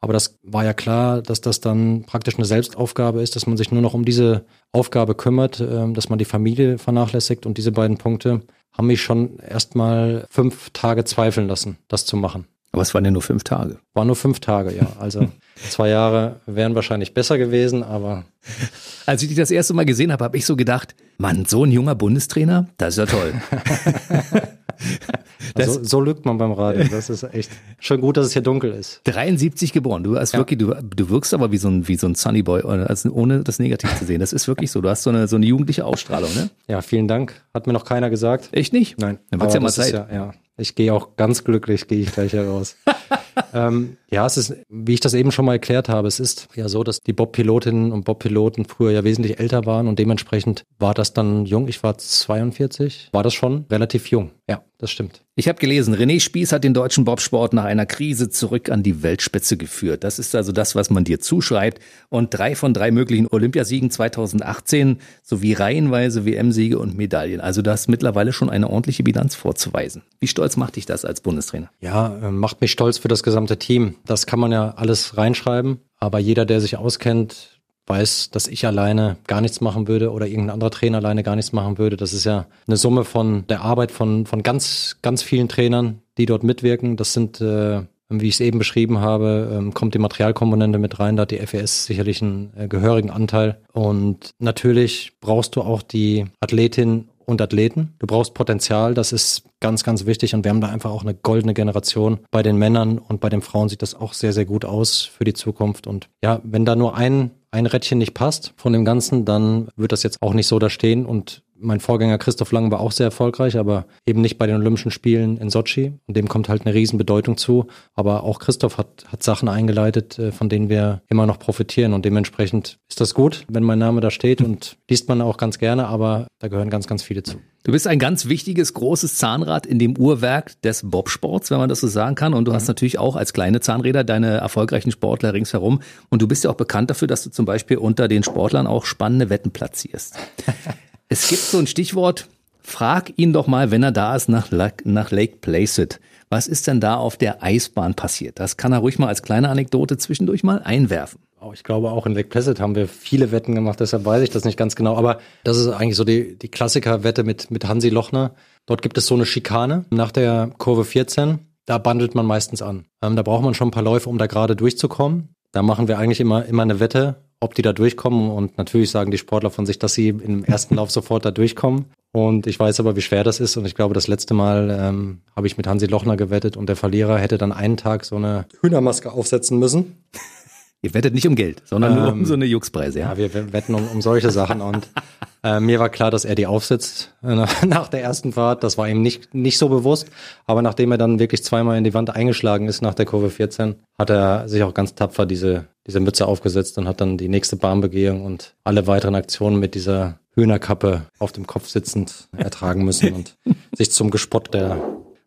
Aber das war ja klar, dass das dann praktisch eine Selbstaufgabe ist, dass man sich nur noch um diese Aufgabe kümmert, äh, dass man die Familie vernachlässigt. Und diese beiden Punkte haben mich schon erstmal fünf Tage zweifeln lassen, das zu machen. Aber es waren ja nur fünf Tage. War nur fünf Tage, ja. Also zwei Jahre wären wahrscheinlich besser gewesen, aber. Als ich dich das erste Mal gesehen habe, habe ich so gedacht, Mann, so ein junger Bundestrainer, das ist ja toll. also, so lügt man beim Radio. Das ist echt schon gut, dass es hier dunkel ist. 73 geboren. Du hast ja. wirklich, du, du wirkst aber wie so ein, wie so ein Sunny Boy, also ohne das negativ zu sehen. Das ist wirklich so. Du hast so eine, so eine jugendliche Ausstrahlung, ne? Ja, vielen Dank. Hat mir noch keiner gesagt. Echt nicht? Nein. Dann wird's ja mal Zeit. Ja, ja. Ich gehe auch ganz glücklich, gehe ich gleich heraus. ähm, ja, es ist, wie ich das eben schon mal erklärt habe, es ist ja so, dass die Bob-Pilotinnen und Bob-Piloten früher ja wesentlich älter waren und dementsprechend war das dann jung. Ich war 42, war das schon relativ jung. Ja, das stimmt. Ich habe gelesen, René Spieß hat den deutschen Bobsport nach einer Krise zurück an die Weltspitze geführt. Das ist also das, was man dir zuschreibt. Und drei von drei möglichen Olympiasiegen 2018 sowie reihenweise WM-Siege und Medaillen. Also das mittlerweile schon eine ordentliche Bilanz vorzuweisen. Wie stolz macht dich das als Bundestrainer? Ja, äh, macht mich stolz für das gesamte Team. Das kann man ja alles reinschreiben. Aber jeder, der sich auskennt, weiß, dass ich alleine gar nichts machen würde oder irgendein anderer Trainer alleine gar nichts machen würde. Das ist ja eine Summe von der Arbeit von, von ganz, ganz vielen Trainern, die dort mitwirken. Das sind, äh, wie ich es eben beschrieben habe, ähm, kommt die Materialkomponente mit rein. Da hat die FES sicherlich einen äh, gehörigen Anteil. Und natürlich brauchst du auch die Athletin und Athleten. Du brauchst Potenzial, das ist ganz, ganz wichtig. Und wir haben da einfach auch eine goldene Generation. Bei den Männern und bei den Frauen sieht das auch sehr, sehr gut aus für die Zukunft. Und ja, wenn da nur ein, ein Rädchen nicht passt von dem Ganzen, dann wird das jetzt auch nicht so da stehen. Und mein Vorgänger Christoph Lang war auch sehr erfolgreich, aber eben nicht bei den Olympischen Spielen in Sochi. Und dem kommt halt eine Riesenbedeutung zu. Aber auch Christoph hat, hat Sachen eingeleitet, äh, von denen wir immer noch profitieren. Und dementsprechend ist das gut, wenn mein Name da steht und liest man auch ganz gerne, aber da gehören ganz, ganz viele zu. Du bist ein ganz wichtiges, großes Zahnrad in dem Uhrwerk des Bobsports, wenn man das so sagen kann. Und du mhm. hast natürlich auch als kleine Zahnräder deine erfolgreichen Sportler ringsherum. Und du bist ja auch bekannt dafür, dass du zum Beispiel unter den Sportlern auch spannende Wetten platzierst. Es gibt so ein Stichwort, frag ihn doch mal, wenn er da ist, nach, nach Lake Placid. Was ist denn da auf der Eisbahn passiert? Das kann er ruhig mal als kleine Anekdote zwischendurch mal einwerfen. Ich glaube, auch in Lake Placid haben wir viele Wetten gemacht, deshalb weiß ich das nicht ganz genau. Aber das ist eigentlich so die, die Klassiker-Wette mit, mit Hansi Lochner. Dort gibt es so eine Schikane nach der Kurve 14. Da bandelt man meistens an. Ähm, da braucht man schon ein paar Läufe, um da gerade durchzukommen. Da machen wir eigentlich immer, immer eine Wette ob die da durchkommen. Und natürlich sagen die Sportler von sich, dass sie im ersten Lauf sofort da durchkommen. Und ich weiß aber, wie schwer das ist. Und ich glaube, das letzte Mal ähm, habe ich mit Hansi Lochner gewettet und der Verlierer hätte dann einen Tag so eine Hühnermaske aufsetzen müssen. Ihr wettet nicht um Geld, sondern ähm, nur um ähm, so eine Juxpreise, ja? Ja, wir wetten um, um solche Sachen und äh, mir war klar, dass er die aufsetzt äh, nach der ersten Fahrt. Das war ihm nicht, nicht so bewusst. Aber nachdem er dann wirklich zweimal in die Wand eingeschlagen ist nach der Kurve 14, hat er sich auch ganz tapfer diese, diese Mütze aufgesetzt und hat dann die nächste Bahnbegehung und alle weiteren Aktionen mit dieser Hühnerkappe auf dem Kopf sitzend ertragen müssen und sich zum Gespott der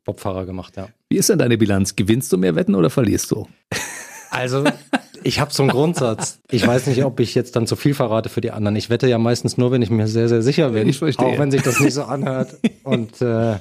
Bobfahrer gemacht, ja. Wie ist denn deine Bilanz? Gewinnst du mehr Wetten oder verlierst du? Also, ich habe so einen Grundsatz. Ich weiß nicht, ob ich jetzt dann zu viel verrate für die anderen. Ich wette ja meistens nur, wenn ich mir sehr, sehr sicher bin. Ich verstehe. Auch wenn sich das nicht so anhört. Und äh,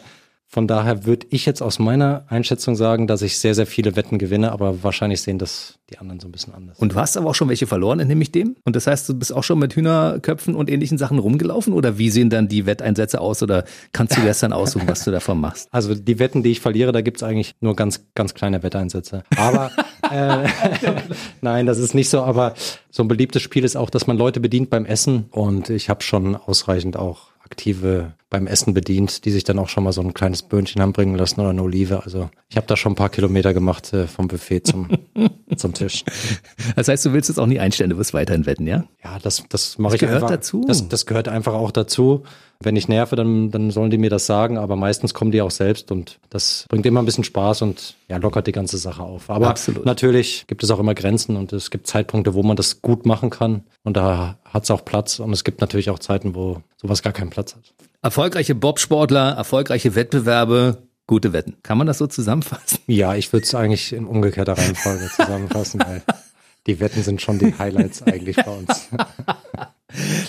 von daher würde ich jetzt aus meiner Einschätzung sagen, dass ich sehr, sehr viele Wetten gewinne, aber wahrscheinlich sehen das die anderen so ein bisschen anders. Und du hast aber auch schon welche verloren, entnehme ich dem? Und das heißt, du bist auch schon mit Hühnerköpfen und ähnlichen Sachen rumgelaufen? Oder wie sehen dann die Wetteinsätze aus? Oder kannst du das dann aussuchen, was du davon machst? Also die Wetten, die ich verliere, da gibt's eigentlich nur ganz, ganz kleine Wetteinsätze. Aber äh, nein, das ist nicht so. Aber so ein beliebtes Spiel ist auch, dass man Leute bedient beim Essen. Und ich habe schon ausreichend auch aktive beim Essen bedient, die sich dann auch schon mal so ein kleines Böhnchen haben bringen lassen oder eine Olive. Also ich habe da schon ein paar Kilometer gemacht äh, vom Buffet zum, zum Tisch. Das heißt, du willst jetzt auch nie einstellen, du wirst weiterhin wetten, ja? Ja, das, das mache ich gehört einfach, dazu. Das, das gehört einfach auch dazu. Wenn ich nerve, dann, dann sollen die mir das sagen, aber meistens kommen die auch selbst und das bringt immer ein bisschen Spaß und ja, lockert die ganze Sache auf. Aber Absolut. natürlich gibt es auch immer Grenzen und es gibt Zeitpunkte, wo man das gut machen kann und da hat es auch Platz und es gibt natürlich auch Zeiten, wo sowas gar keinen Platz hat. Erfolgreiche Bobsportler, erfolgreiche Wettbewerbe, gute Wetten. Kann man das so zusammenfassen? Ja, ich würde es eigentlich in umgekehrter Reihenfolge zusammenfassen, weil die Wetten sind schon die Highlights eigentlich bei uns.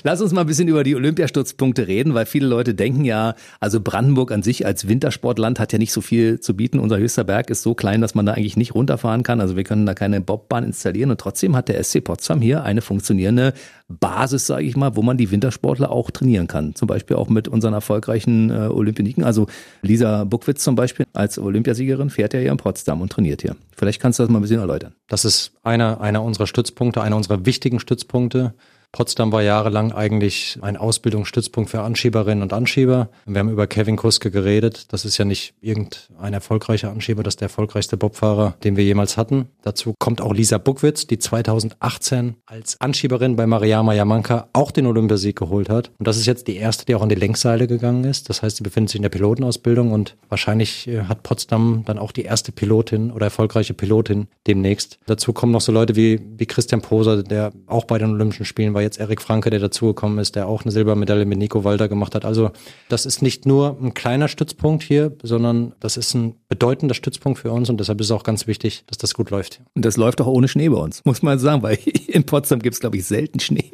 Lass uns mal ein bisschen über die Olympiastützpunkte reden, weil viele Leute denken ja, also Brandenburg an sich als Wintersportland hat ja nicht so viel zu bieten. Unser höchster Berg ist so klein, dass man da eigentlich nicht runterfahren kann. Also wir können da keine Bobbahn installieren und trotzdem hat der SC Potsdam hier eine funktionierende Basis, sage ich mal, wo man die Wintersportler auch trainieren kann. Zum Beispiel auch mit unseren erfolgreichen äh, Olympioniken. Also Lisa Buckwitz zum Beispiel als Olympiasiegerin fährt ja hier in Potsdam und trainiert hier. Vielleicht kannst du das mal ein bisschen erläutern. Das ist einer, einer unserer Stützpunkte, einer unserer wichtigen Stützpunkte. Potsdam war jahrelang eigentlich ein Ausbildungsstützpunkt für Anschieberinnen und Anschieber. Wir haben über Kevin Kuske geredet. Das ist ja nicht irgendein erfolgreicher Anschieber, das ist der erfolgreichste Bobfahrer, den wir jemals hatten. Dazu kommt auch Lisa Buckwitz, die 2018 als Anschieberin bei Mariama Yamanka auch den Olympiasieg geholt hat. Und das ist jetzt die erste, die auch an die Längsseile gegangen ist. Das heißt, sie befindet sich in der Pilotenausbildung und wahrscheinlich äh, hat Potsdam dann auch die erste Pilotin oder erfolgreiche Pilotin demnächst. Dazu kommen noch so Leute wie, wie Christian Poser, der auch bei den Olympischen Spielen war jetzt Erik Franke, der dazugekommen ist, der auch eine Silbermedaille mit Nico Walter gemacht hat. Also das ist nicht nur ein kleiner Stützpunkt hier, sondern das ist ein bedeutender Stützpunkt für uns und deshalb ist es auch ganz wichtig, dass das gut läuft. Und das läuft auch ohne Schnee bei uns, muss man sagen, weil in Potsdam gibt es, glaube ich, selten Schnee.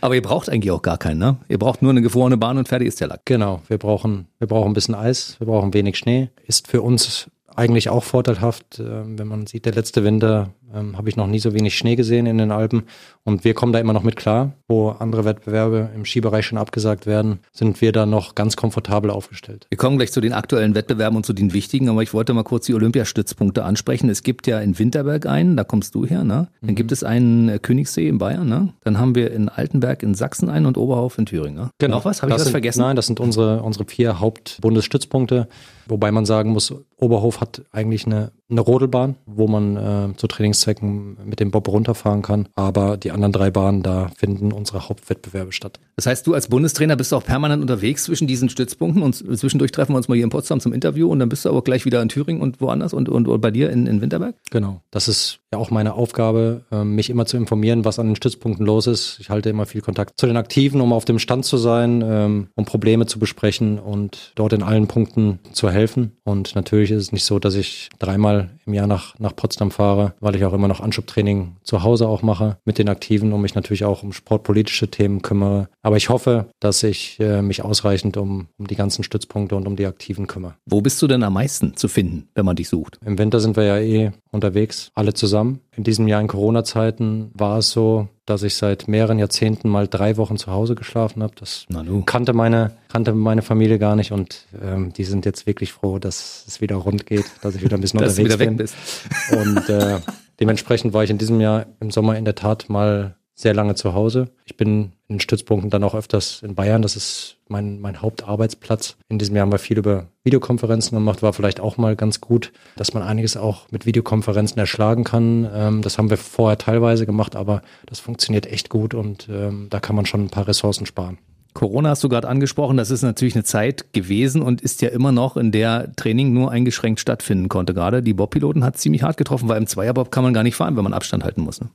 Aber ihr braucht eigentlich auch gar keinen, ne? Ihr braucht nur eine gefrorene Bahn und fertig ist der Lack. Genau, wir brauchen, wir brauchen ein bisschen Eis, wir brauchen wenig Schnee. Ist für uns eigentlich auch vorteilhaft, äh, wenn man sieht, der letzte Winter Ähm, Habe ich noch nie so wenig Schnee gesehen in den Alpen. Und wir kommen da immer noch mit klar. Wo andere Wettbewerbe im Skibereich schon abgesagt werden, sind wir da noch ganz komfortabel aufgestellt. Wir kommen gleich zu den aktuellen Wettbewerben und zu den wichtigen, aber ich wollte mal kurz die Olympiastützpunkte ansprechen. Es gibt ja in Winterberg einen, da kommst du her, ne? Dann mhm. gibt es einen äh, Königssee in Bayern, ne? Dann haben wir in Altenberg in Sachsen einen und Oberhof in Thüringen. Ne? Genau. Noch was? Habe ich das, das vergessen? Nein, das sind unsere, unsere vier Hauptbundesstützpunkte. Wobei man sagen muss, Oberhof hat eigentlich eine, eine Rodelbahn, wo man äh, zu Trainingszwecken mit dem Bob runterfahren kann. Aber die anderen drei Bahnen, da finden unsere Hauptwettbewerbe statt. Das heißt, du als Bundestrainer bist auch permanent unterwegs zwischen diesen Stützpunkten und zwischendurch treffen wir uns mal hier in Potsdam zum Interview und dann bist du aber gleich wieder in Thüringen und woanders und, und, und bei dir in, in Winterberg? Genau. Das ist ja auch meine Aufgabe, ähm, mich immer zu informieren, was an den Stützpunkten los ist. Ich halte immer viel Kontakt zu den Aktiven, um auf dem Stand zu sein, ähm, um Probleme zu besprechen und dort in allen Punkten zu helfen. Und natürlich ist es nicht so, dass ich dreimal im Jahr nach, nach Potsdam fahre, weil ich auch immer noch Anschubtraining zu Hause auch mache mit den Aktiven und mich natürlich auch um sportpolitische Themen kümmere. Aber ich hoffe, dass ich äh, mich ausreichend um, um die ganzen Stützpunkte und um die Aktiven kümmere. Wo bist du denn am meisten zu finden, wenn man dich sucht? Im Winter sind wir ja eh unterwegs, alle zusammen. In diesem Jahr in Corona-Zeiten war es so, dass ich seit mehreren Jahrzehnten mal drei Wochen zu Hause geschlafen habe. Das kannte meine, kannte meine Familie gar nicht und ähm, die sind jetzt wirklich froh, dass es wieder rund geht, dass ich wieder ein bisschen unterwegs bin. Und äh, dementsprechend war ich in diesem Jahr im Sommer in der Tat mal sehr lange zu Hause. Ich bin in Stützpunkten dann auch öfters in Bayern. Das ist mein, mein Hauptarbeitsplatz. In diesem Jahr haben wir viel über Videokonferenzen gemacht. War vielleicht auch mal ganz gut, dass man einiges auch mit Videokonferenzen erschlagen kann. Ähm, das haben wir vorher teilweise gemacht, aber das funktioniert echt gut und ähm, da kann man schon ein paar Ressourcen sparen. Corona hast du gerade angesprochen, das ist natürlich eine Zeit gewesen und ist ja immer noch, in der Training nur eingeschränkt stattfinden konnte. Gerade die Bobpiloten hat ziemlich hart getroffen, weil im Zweierbob kann man gar nicht fahren, wenn man Abstand halten muss. Ne?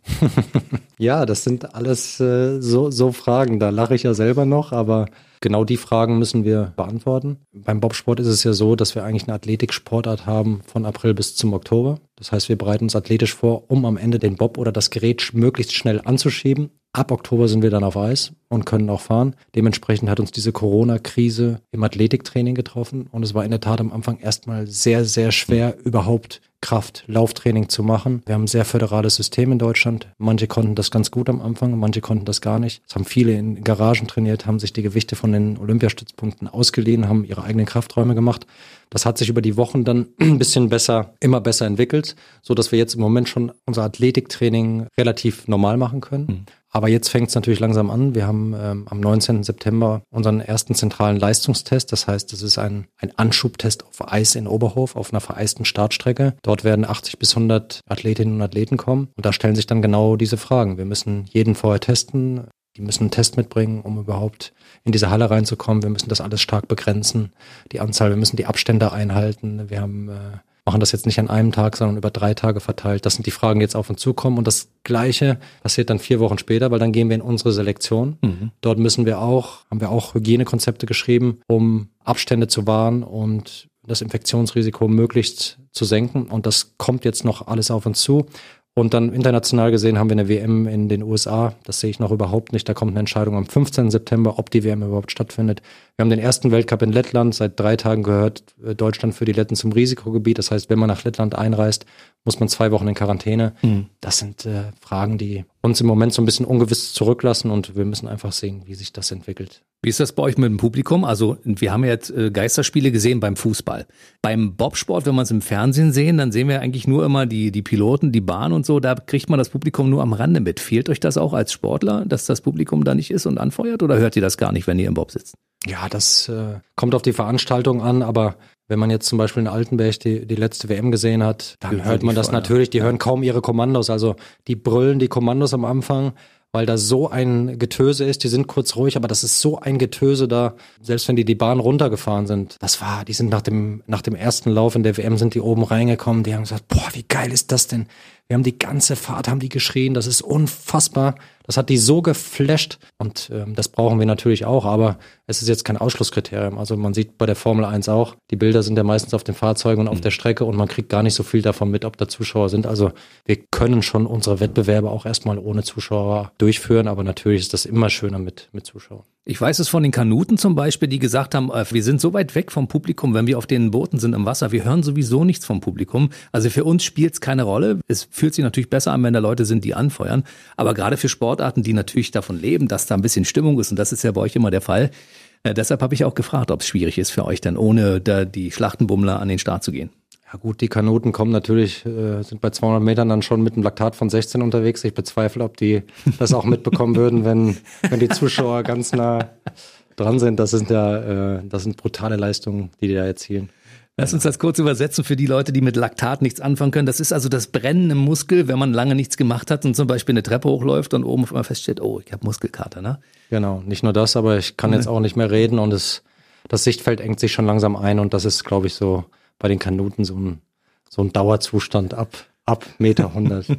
ja, das sind alles äh, so, so Fragen. Da lache ich ja selber noch, aber genau die Fragen müssen wir beantworten. Beim Bobsport ist es ja so, dass wir eigentlich eine Athletiksportart haben von April bis zum Oktober. Das heißt, wir bereiten uns athletisch vor, um am Ende den Bob oder das Gerät möglichst schnell anzuschieben Ab Oktober sind wir dann auf Eis und können auch fahren. Dementsprechend hat uns diese Corona-Krise im Athletiktraining getroffen und es war in der Tat am Anfang erstmal sehr, sehr schwer, überhaupt Kraft, Lauftraining zu machen. Wir haben ein sehr föderales System in Deutschland. Manche konnten das ganz gut am Anfang, manche konnten das gar nicht. Es haben viele in Garagen trainiert, haben sich die Gewichte von den Olympiastützpunkten ausgeliehen, haben ihre eigenen Krafträume gemacht. Das hat sich über die Wochen dann ein bisschen besser, immer besser entwickelt, so dass wir jetzt im Moment schon unser Athletiktraining relativ normal machen können. Mhm. Aber jetzt fängt es natürlich langsam an. Wir haben ähm, am 19. September unseren ersten zentralen Leistungstest. Das heißt, es ist ein, ein Anschubtest auf Eis in Oberhof, auf einer vereisten Startstrecke. Dort werden 80 bis 100 Athletinnen und Athleten kommen. Und da stellen sich dann genau diese Fragen. Wir müssen jeden vorher testen. Die müssen einen Test mitbringen, um überhaupt in diese Halle reinzukommen. Wir müssen das alles stark begrenzen. Die Anzahl, wir müssen die Abstände einhalten. Wir haben äh, machen das jetzt nicht an einem Tag, sondern über drei Tage verteilt. Das sind die Fragen, die jetzt auf uns zukommen. Und das Gleiche passiert dann vier Wochen später, weil dann gehen wir in unsere Selektion. Mhm. Dort müssen wir auch, haben wir auch Hygienekonzepte geschrieben, um Abstände zu wahren und das Infektionsrisiko möglichst zu senken. Und das kommt jetzt noch alles auf uns zu. Und dann international gesehen haben wir eine WM in den USA. Das sehe ich noch überhaupt nicht. Da kommt eine Entscheidung am 15. September, ob die WM überhaupt stattfindet. Wir haben den ersten Weltcup in Lettland. Seit drei Tagen gehört äh, Deutschland für die Letten zum Risikogebiet. Das heißt, wenn man nach Lettland einreist, muss man zwei Wochen in Quarantäne. Mhm. Das sind äh, Fragen, die uns im Moment so ein bisschen ungewiss zurücklassen und wir müssen einfach sehen, wie sich das entwickelt. Wie ist das bei euch mit dem Publikum? Also wir haben ja jetzt äh, Geisterspiele gesehen beim Fußball. Beim Bobsport, wenn wir es im Fernsehen sehen, dann sehen wir eigentlich nur immer die, die Piloten, die Bahn und so. Da kriegt man das Publikum nur am Rande mit. Fehlt euch das auch als Sportler, dass das Publikum da nicht ist und anfeuert oder hört ihr das gar nicht, wenn ihr im Bob sitzt? Ja, das äh, kommt auf die Veranstaltung an, aber wenn man jetzt zum Beispiel in Altenberg die, die letzte WM gesehen hat, dann hört man das natürlich. Die hören kaum ihre Kommandos. Also die brüllen die Kommandos am Anfang, weil da so ein Getöse ist. Die sind kurz ruhig, aber das ist so ein Getöse da. Selbst wenn die die Bahn runtergefahren sind, das war, die sind nach dem, nach dem ersten Lauf in der WM sind die oben reingekommen. Die haben gesagt, boah, wie geil ist das denn? Wir haben die ganze Fahrt, haben die geschrien. Das ist unfassbar. Das hat die so geflasht und ähm, das brauchen wir natürlich auch, aber es ist jetzt kein Ausschlusskriterium. Also man sieht bei der Formel 1 auch, die Bilder sind ja meistens auf den Fahrzeugen und auf mhm. der Strecke und man kriegt gar nicht so viel davon mit, ob da Zuschauer sind. Also wir können schon unsere Wettbewerbe auch erstmal ohne Zuschauer durchführen, aber natürlich ist das immer schöner mit, mit Zuschauern. Ich weiß es von den Kanuten zum Beispiel, die gesagt haben, äh, wir sind so weit weg vom Publikum, wenn wir auf den Booten sind im Wasser, wir hören sowieso nichts vom Publikum. Also für uns spielt es keine Rolle. Es fühlt sich natürlich besser an, wenn da Leute sind, die anfeuern. Aber gerade für Sportarten, die natürlich davon leben, dass da ein bisschen Stimmung ist, und das ist ja bei euch immer der Fall, äh, deshalb habe ich auch gefragt, ob es schwierig ist für euch dann, ohne da die Schlachtenbummler an den Start zu gehen. Ja gut, die Kanuten kommen natürlich, äh, sind bei 200 Metern dann schon mit einem Laktat von 16 unterwegs. Ich bezweifle, ob die das auch mitbekommen würden, wenn, wenn die Zuschauer ganz nah dran sind. Das sind ja, äh, das sind brutale Leistungen, die die da erzielen. Lass uns das kurz übersetzen für die Leute, die mit Laktat nichts anfangen können. Das ist also das Brennen im Muskel, wenn man lange nichts gemacht hat und zum Beispiel eine Treppe hochläuft und oben auf einmal feststellt, oh, ich habe Muskelkater, ne? Genau, nicht nur das, aber ich kann jetzt auch nicht mehr reden und es, das Sichtfeld engt sich schon langsam ein und das ist, glaube ich, so bei den Kanuten so ein, so ein Dauerzustand ab, ab Meter 100.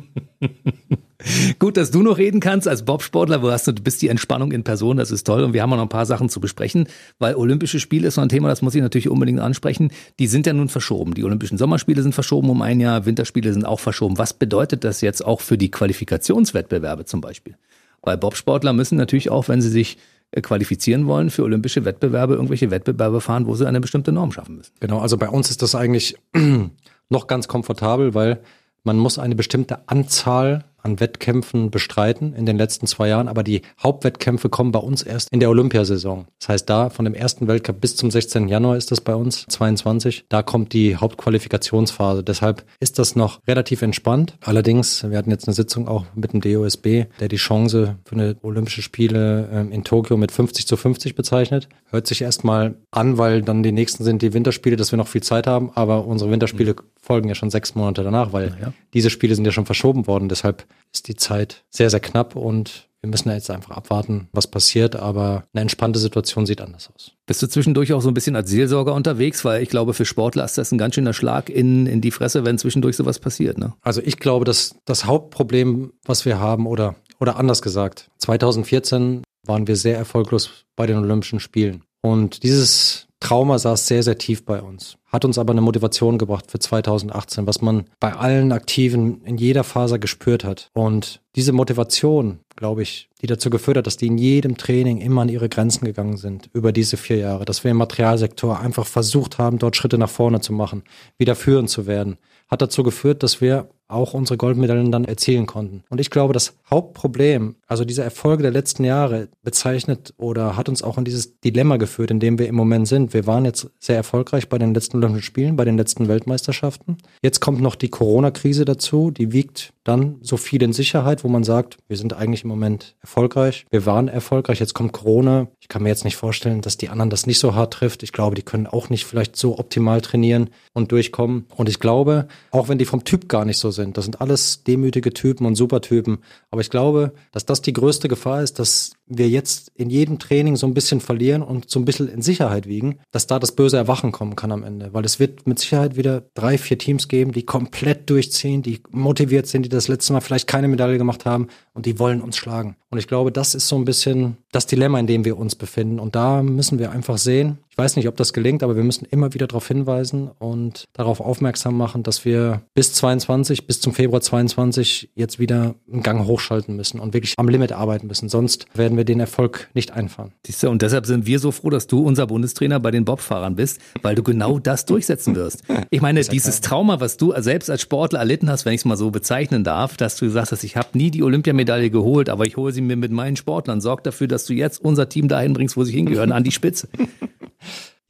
Gut, dass du noch reden kannst als Bobsportler. Du, hast, du bist die Entspannung in Person, das ist toll. Und wir haben auch noch ein paar Sachen zu besprechen, weil Olympische Spiele ist so ein Thema, das muss ich natürlich unbedingt ansprechen. Die sind ja nun verschoben. Die Olympischen Sommerspiele sind verschoben um ein Jahr, Winterspiele sind auch verschoben. Was bedeutet das jetzt auch für die Qualifikationswettbewerbe zum Beispiel? Weil Bobsportler müssen natürlich auch, wenn sie sich qualifizieren wollen für olympische Wettbewerbe, irgendwelche Wettbewerbe fahren, wo sie eine bestimmte Norm schaffen müssen. Genau, also bei uns ist das eigentlich noch ganz komfortabel, weil man muss eine bestimmte Anzahl an Wettkämpfen bestreiten in den letzten zwei Jahren, aber die Hauptwettkämpfe kommen bei uns erst in der Olympiasaison. Das heißt, da von dem ersten Weltcup bis zum 16. Januar ist das bei uns, 22, da kommt die Hauptqualifikationsphase. Deshalb ist das noch relativ entspannt. Allerdings, wir hatten jetzt eine Sitzung auch mit dem DOSB, der die Chance für eine Olympische Spiele ähm, in Tokio mit 50 zu 50 bezeichnet. Hört sich erstmal an, weil dann die nächsten sind die Winterspiele, dass wir noch viel Zeit haben, aber unsere Winterspiele folgen ja schon sechs Monate danach, weil ja. diese Spiele sind ja schon verschoben worden. Deshalb ist die Zeit sehr, sehr knapp und wir müssen jetzt einfach abwarten, was passiert, aber eine entspannte Situation sieht anders aus. Bist du zwischendurch auch so ein bisschen als Seelsorger unterwegs? Weil ich glaube, für Sportler ist das ein ganz schöner Schlag in, in die Fresse, wenn zwischendurch sowas passiert. Ne? Also ich glaube, dass das Hauptproblem, was wir haben, oder, oder anders gesagt, 2014 waren wir sehr erfolglos bei den Olympischen Spielen. Und dieses Trauma saß sehr, sehr tief bei uns. Hat uns aber eine Motivation gebracht für 2018, was man bei allen Aktiven in jeder Phase gespürt hat. Und diese Motivation, glaube ich, die dazu geführt hat, dass die in jedem Training immer an ihre Grenzen gegangen sind über diese vier Jahre, dass wir im Materialsektor einfach versucht haben, dort Schritte nach vorne zu machen, wieder führend zu werden, hat dazu geführt, dass wir auch unsere Goldmedaillen dann erzielen konnten. Und ich glaube, das Hauptproblem, also diese Erfolge der letzten Jahre bezeichnet oder hat uns auch in dieses Dilemma geführt, in dem wir im Moment sind. Wir waren jetzt sehr erfolgreich bei den letzten Olympischen Spielen, bei den letzten Weltmeisterschaften. Jetzt kommt noch die Corona-Krise dazu, die wiegt dann so viel in Sicherheit, wo man sagt, wir sind eigentlich im Moment erfolgreich. Wir waren erfolgreich, jetzt kommt Corona. Ich kann mir jetzt nicht vorstellen, dass die anderen das nicht so hart trifft. Ich glaube, die können auch nicht vielleicht so optimal trainieren und durchkommen. Und ich glaube, auch wenn die vom Typ gar nicht so sind, das sind alles demütige Typen und Supertypen. Aber ich glaube, dass das die größte Gefahr ist, dass wir jetzt in jedem Training so ein bisschen verlieren und so ein bisschen in Sicherheit wiegen, dass da das böse Erwachen kommen kann am Ende. Weil es wird mit Sicherheit wieder drei, vier Teams geben, die komplett durchziehen, die motiviert sind, die das letzte Mal vielleicht keine Medaille gemacht haben und die wollen uns schlagen. Und ich glaube, das ist so ein bisschen das Dilemma, in dem wir uns befinden. Und da müssen wir einfach sehen, ich weiß nicht, ob das gelingt, aber wir müssen immer wieder darauf hinweisen und darauf aufmerksam machen, dass wir bis 22, bis zum Februar 22 jetzt wieder einen Gang hochschalten müssen und wirklich am Limit arbeiten müssen. Sonst werden wir den Erfolg nicht einfahren. Siehst du, und deshalb sind wir so froh, dass du unser Bundestrainer bei den Bobfahrern bist, weil du genau das durchsetzen wirst. Ich meine, dieses Trauma, was du selbst als Sportler erlitten hast, wenn ich es mal so bezeichnen darf, dass du gesagt hast, ich habe nie die Olympiamedaille geholt, aber ich hole sie mir mit meinen Sportlern. Sorg dafür, dass du jetzt unser Team dahin bringst, wo sie hingehören, an die Spitze.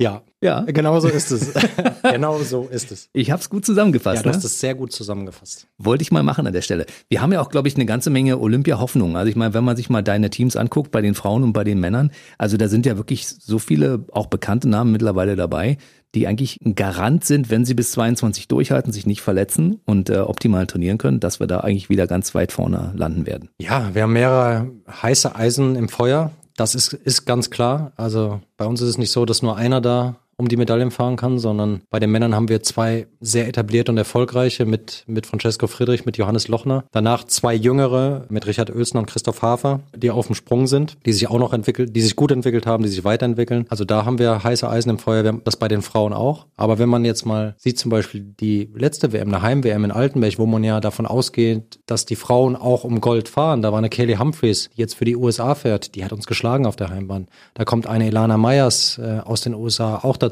Ja, ja. Genau so ist es. genau so ist es. Ich habe es gut zusammengefasst. Ja, du hast ne? es sehr gut zusammengefasst. Wollte ich mal machen an der Stelle. Wir haben ja auch, glaube ich, eine ganze Menge Olympia-Hoffnungen. Also ich meine, wenn man sich mal deine Teams anguckt, bei den Frauen und bei den Männern, also da sind ja wirklich so viele auch bekannte Namen mittlerweile dabei, die eigentlich ein Garant sind, wenn sie bis 22 durchhalten, sich nicht verletzen und äh, optimal trainieren können, dass wir da eigentlich wieder ganz weit vorne landen werden. Ja, wir haben mehrere heiße Eisen im Feuer. Das ist, ist ganz klar. Also bei uns ist es nicht so, dass nur einer da um die Medaillen fahren kann, sondern bei den Männern haben wir zwei sehr etablierte und erfolgreiche mit, mit Francesco Friedrich, mit Johannes Lochner. Danach zwei jüngere mit Richard Oelsner und Christoph Hafer, die auf dem Sprung sind, die sich auch noch entwickelt, die sich gut entwickelt haben, die sich weiterentwickeln. Also da haben wir heiße Eisen im Feuer, wir haben das bei den Frauen auch. Aber wenn man jetzt mal sieht, zum Beispiel die letzte WM, eine Heim-WM in Altenberg, wo man ja davon ausgeht, dass die Frauen auch um Gold fahren, da war eine Kelly Humphreys, die jetzt für die USA fährt, die hat uns geschlagen auf der Heimbahn. Da kommt eine Elana Meyers äh, aus den USA auch dazu.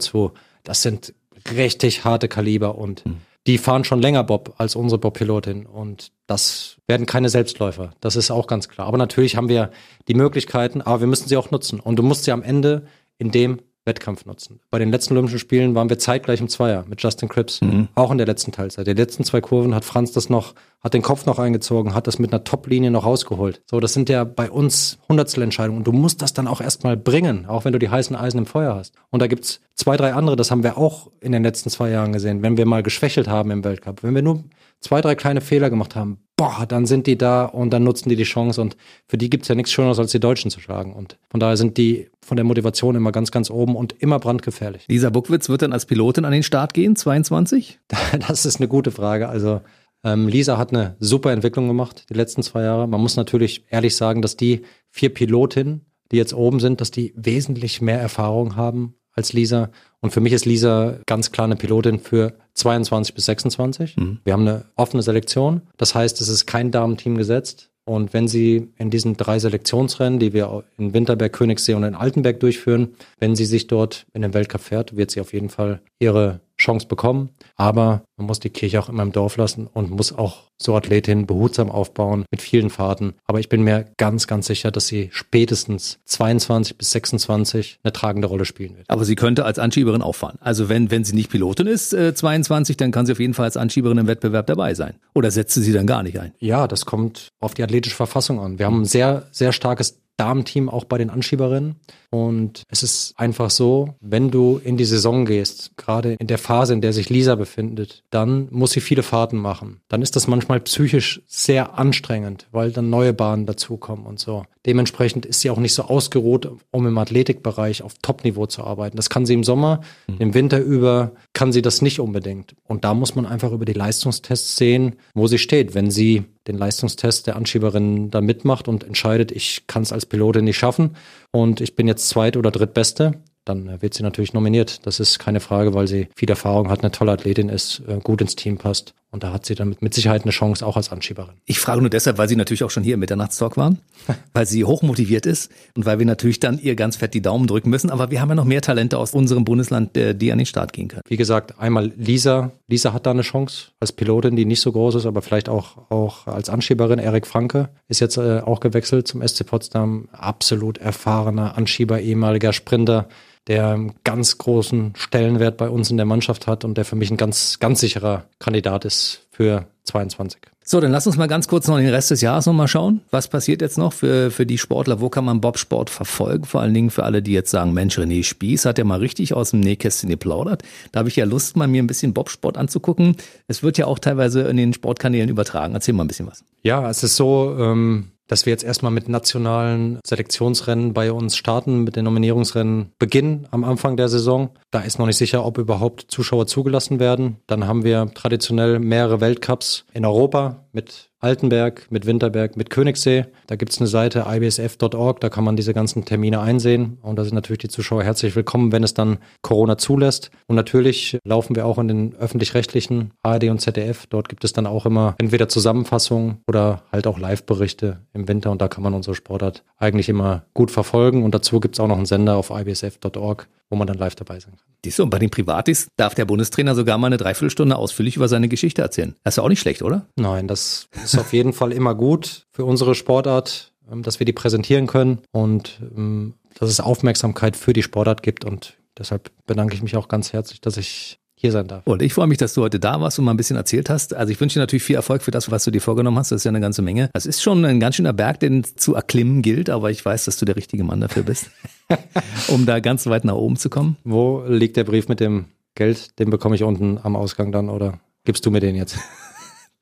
Das sind richtig harte Kaliber und mhm. die fahren schon länger Bob als unsere Bob-Pilotin und das werden keine Selbstläufer. Das ist auch ganz klar. Aber natürlich haben wir die Möglichkeiten, aber wir müssen sie auch nutzen. Und du musst sie am Ende in dem Wettkampf nutzen. Bei den letzten Olympischen Spielen waren wir zeitgleich im Zweier mit Justin Cripps, mhm. auch in der letzten Teilzeit. Die letzten zwei Kurven hat Franz das noch, hat den Kopf noch eingezogen, hat das mit einer Top-Linie noch rausgeholt. So, das sind ja bei uns Hundertstelentscheidungen und du musst das dann auch erstmal bringen, auch wenn du die heißen Eisen im Feuer hast. Und da gibt's zwei, drei andere, das haben wir auch in den letzten zwei Jahren gesehen, wenn wir mal geschwächelt haben im Weltcup. Wenn wir nur zwei, drei kleine Fehler gemacht haben, boah, dann sind die da und dann nutzen die die Chance und für die gibt's ja nichts Schöneres, als die Deutschen zu schlagen. Und von daher sind die von der Motivation immer ganz, ganz oben und immer brandgefährlich. Lisa Buckwitz wird dann als Pilotin an den Start gehen, 22? Das ist eine gute Frage. Also ähm, Lisa hat eine super Entwicklung gemacht die letzten zwei Jahre. Man muss natürlich ehrlich sagen, dass die vier Pilotinnen, die jetzt oben sind, dass die wesentlich mehr Erfahrung haben als Lisa. Und für mich ist Lisa ganz klar eine Pilotin für 22 bis 26. Mhm. Wir haben eine offene Selektion. Das heißt, es ist kein Damenteam gesetzt. Und wenn sie in diesen drei Selektionsrennen, die wir in Winterberg, Königssee und in Altenberg durchführen, wenn sie sich dort in den Weltcup fährt, wird sie auf jeden Fall ihre Chance bekommen. Aber man muss die Kirche auch immer im Dorf lassen und muss auch so Athletinnen behutsam aufbauen mit vielen Fahrten. Aber ich bin mir ganz, ganz sicher, dass sie spätestens 22 bis 26 eine tragende Rolle spielen wird. Aber sie könnte als Anschieberin auffahren. Also wenn, wenn sie nicht Pilotin ist, äh, 22, dann kann sie auf jeden Fall als Anschieberin im Wettbewerb dabei sein. Oder setzt sie sie dann gar nicht ein? Ja, das kommt auf die athletische Verfassung an. Wir haben ein sehr, sehr starkes Damenteam auch bei den Anschieberinnen. Und es ist einfach so, wenn du in die Saison gehst, gerade in der Phase, in der sich Lisa befindet, dann muss sie viele Fahrten machen. Dann ist das manchmal psychisch sehr anstrengend, weil dann neue Bahnen dazukommen und so. Dementsprechend ist sie auch nicht so ausgeruht, um im Athletikbereich auf Topniveau zu arbeiten. Das kann sie im Sommer, mhm. im Winter über kann sie das nicht unbedingt. Und da muss man einfach über die Leistungstests sehen, wo sie steht. Wenn sie den Leistungstest der Anschieberin da mitmacht und entscheidet, ich kann es als Pilotin nicht schaffen und ich bin jetzt zweit- oder drittbeste, dann wird sie natürlich nominiert. Das ist keine Frage, weil sie viel Erfahrung hat, eine tolle Athletin ist, äh, gut ins Team passt. Und da hat sie dann mit Sicherheit eine Chance, auch als Anschieberin. Ich frage nur deshalb, weil sie natürlich auch schon hier im Mitternachtstalk waren, weil sie hochmotiviert ist und weil wir natürlich dann ihr ganz fett die Daumen drücken müssen. Aber wir haben ja noch mehr Talente aus unserem Bundesland, die an den Start gehen können. Wie gesagt, einmal Lisa. Lisa hat da eine Chance als Pilotin, die nicht so groß ist, aber vielleicht auch, auch als Anschieberin. Erik Franke ist jetzt äh, auch gewechselt zum SC Potsdam. Absolut erfahrener Anschieber, ehemaliger Sprinter der einen ganz großen Stellenwert bei uns in der Mannschaft hat und der für mich ein ganz, ganz sicherer Kandidat ist für 22. So, dann lass uns mal ganz kurz noch den Rest des Jahres nochmal schauen. Was passiert jetzt noch für, für die Sportler? Wo kann man Bobsport verfolgen? Vor allen Dingen für alle, die jetzt sagen, Mensch, René Spieß hat ja mal richtig aus dem Nähkästchen geplaudert. Da habe ich ja Lust, mal mir ein bisschen Bobsport anzugucken. Es wird ja auch teilweise in den Sportkanälen übertragen. Erzähl mal ein bisschen was. Ja, es ist so, ähm, dass wir jetzt erstmal mit nationalen Selektionsrennen bei uns starten, mit den Nominierungsrennen beginnen am Anfang der Saison. Da ist noch nicht sicher, ob überhaupt Zuschauer zugelassen werden. Dann haben wir traditionell mehrere Weltcups in Europa mit Altenberg, mit Winterberg, mit Königssee. Da gibt's eine Seite ibsf.org, da kann man diese ganzen Termine einsehen. Und da sind natürlich die Zuschauer herzlich willkommen, wenn es dann Corona zulässt. Und natürlich laufen wir auch in den öffentlich-rechtlichen ARD und ZDF. Dort gibt es dann auch immer entweder Zusammenfassungen oder halt auch Live-Berichte im Winter. Und da kann man unsere Sportart eigentlich immer gut verfolgen. Und dazu gibt's auch noch einen Sender auf ibsf.org, wo man dann live dabei sein kann. Siehst du, und bei den Privatis darf der Bundestrainer sogar mal eine Dreiviertelstunde ausführlich über seine Geschichte erzählen. Das ist ja auch nicht schlecht, oder? Nein, das ist auf jeden Fall immer gut für unsere Sportart, ähm, dass wir die präsentieren können und ähm, dass es Aufmerksamkeit für die Sportart gibt. Und deshalb bedanke ich mich auch ganz herzlich, dass ich hier sein darf. Und ich freue mich, dass du heute da warst und mal ein bisschen erzählt hast. Also ich wünsche dir natürlich viel Erfolg für das, was du dir vorgenommen hast. Das ist ja eine ganze Menge. Das ist schon ein ganz schöner Berg, den zu erklimmen gilt, aber ich weiß, dass du der richtige Mann dafür bist, um da ganz weit nach oben zu kommen. Wo liegt der Brief mit dem Geld? Den bekomme ich unten am Ausgang dann oder gibst du mir den jetzt?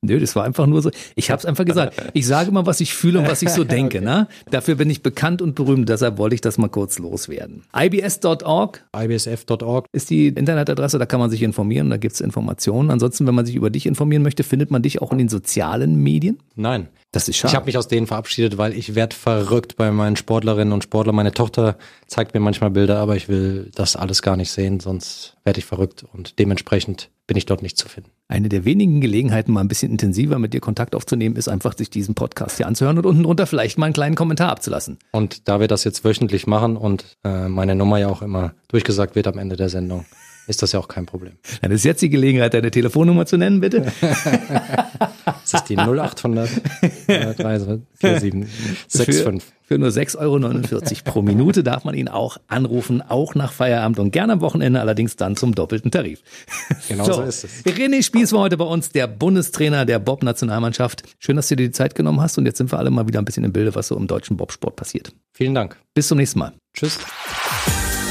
Nö, das war einfach nur so. Ich habe es einfach gesagt. Ich sage mal, was ich fühle und was ich so denke. okay. ne? Dafür bin ich bekannt und berühmt. Deshalb wollte ich das mal kurz loswerden. ibs.org ibsf.org ist die Internetadresse. Da kann man sich informieren. Da gibt's Informationen. Ansonsten, wenn man sich über dich informieren möchte, findet man dich auch in den sozialen Medien? Nein. Das ist schade. Ich habe mich aus denen verabschiedet, weil ich werde verrückt bei meinen Sportlerinnen und Sportlern. Meine Tochter zeigt mir manchmal Bilder, aber ich will das alles gar nicht sehen, sonst werde ich verrückt und dementsprechend bin ich dort nicht zu finden. Eine der wenigen Gelegenheiten, mal ein bisschen intensiver mit dir Kontakt aufzunehmen, ist einfach, sich diesen Podcast hier anzuhören und unten drunter vielleicht mal einen kleinen Kommentar abzulassen. Und da wir das jetzt wöchentlich machen und äh, meine Nummer ja auch immer durchgesagt wird am Ende der Sendung, ist das ja auch kein Problem. Dann ist jetzt die Gelegenheit, deine Telefonnummer zu nennen, bitte. das ist die 0800 4765. Für nur 6,49 Euro pro Minute darf man ihn auch anrufen, auch nach Feierabend und gerne am Wochenende, allerdings dann zum doppelten Tarif. Genau so, so ist es. René Spieß war heute bei uns, der Bundestrainer der Bob-Nationalmannschaft. Schön, dass du dir die Zeit genommen hast und jetzt sind wir alle mal wieder ein bisschen im Bilde, was so im deutschen Bobsport passiert. Vielen Dank. Bis zum nächsten Mal. Tschüss.